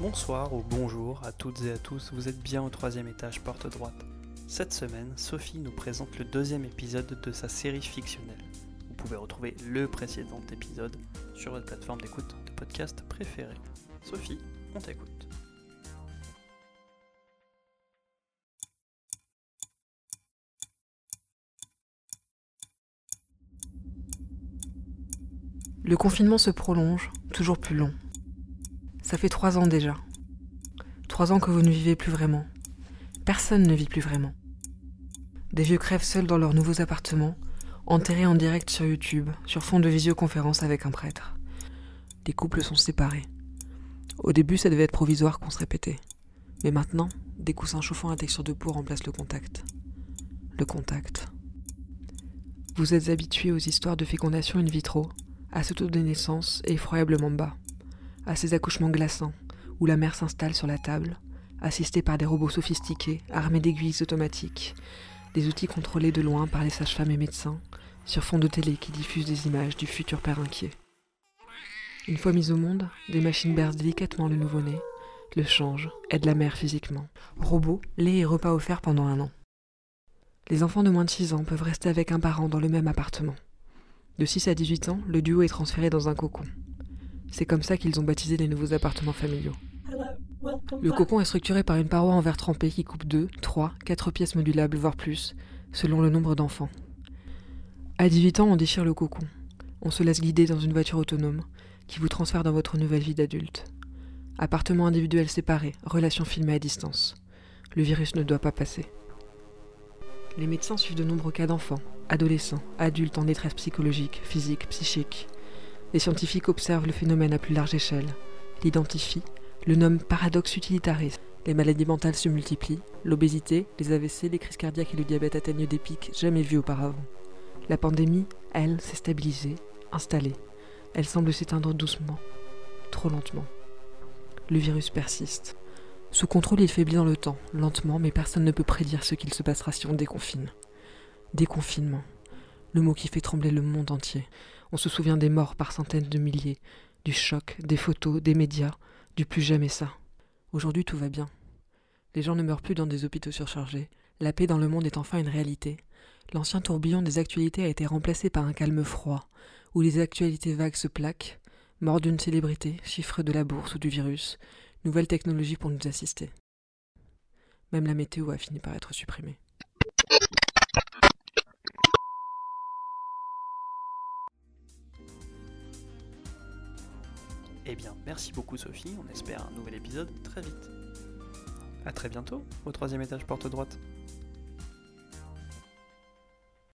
Bonsoir ou bonjour à toutes et à tous, vous êtes bien au troisième étage porte droite. Cette semaine, Sophie nous présente le deuxième épisode de sa série fictionnelle. Vous pouvez retrouver le précédent épisode sur votre plateforme d'écoute de podcast préférée. Sophie, on t'écoute. Le confinement se prolonge, toujours plus long. Ça fait trois ans déjà. Trois ans que vous ne vivez plus vraiment. Personne ne vit plus vraiment. Des vieux crèvent seuls dans leurs nouveaux appartements, enterrés en direct sur YouTube, sur fond de visioconférence avec un prêtre. Les couples sont séparés. Au début, ça devait être provisoire qu'on se répétait. Mais maintenant, des coussins chauffants à texture de peau remplacent le contact. Le contact. Vous êtes habitué aux histoires de fécondation in vitro, à ce taux de naissance effroyablement bas, à ces accouchements glaçants, où la mère s'installe sur la table, assistée par des robots sophistiqués, armés d'aiguilles automatiques, des outils contrôlés de loin par les sages-femmes et médecins, sur fond de télé qui diffusent des images du futur père inquiet. Une fois mis au monde, des machines bercent délicatement le nouveau-né, le changent, aident la mère physiquement. Robots, lait et repas offerts pendant un an. Les enfants de moins de 6 ans peuvent rester avec un parent dans le même appartement. De 6 à 18 ans, le duo est transféré dans un cocon. C'est comme ça qu'ils ont baptisé les nouveaux appartements familiaux. Le cocon est structuré par une paroi en verre trempé qui coupe 2, 3, 4 pièces modulables, voire plus, selon le nombre d'enfants. À 18 ans, on déchire le cocon. On se laisse guider dans une voiture autonome qui vous transfère dans votre nouvelle vie d'adulte. Appartement individuel séparé, relation filmée à distance. Le virus ne doit pas passer. Les médecins suivent de nombreux cas d'enfants, adolescents, adultes en détresse psychologique, physique, psychique. Les scientifiques observent le phénomène à plus large échelle, l'identifient, le nomment paradoxe utilitariste. Les maladies mentales se multiplient, l'obésité, les AVC, les crises cardiaques et le diabète atteignent des pics jamais vus auparavant. La pandémie, elle, s'est stabilisée, installée. Elle semble s'éteindre doucement, trop lentement. Le virus persiste. Sous contrôle, il faiblit dans le temps, lentement, mais personne ne peut prédire ce qu'il se passera si on déconfine. Déconfinement. Le mot qui fait trembler le monde entier. On se souvient des morts par centaines de milliers, du choc, des photos, des médias, du plus jamais ça. Aujourd'hui, tout va bien. Les gens ne meurent plus dans des hôpitaux surchargés. La paix dans le monde est enfin une réalité. L'ancien tourbillon des actualités a été remplacé par un calme froid, où les actualités vagues se plaquent, mort d'une célébrité, chiffre de la bourse ou du virus, nouvelle technologie pour nous assister. Même la météo a fini par être supprimée. Eh bien, merci beaucoup Sophie, on espère un nouvel épisode très vite. A très bientôt au troisième étage porte droite.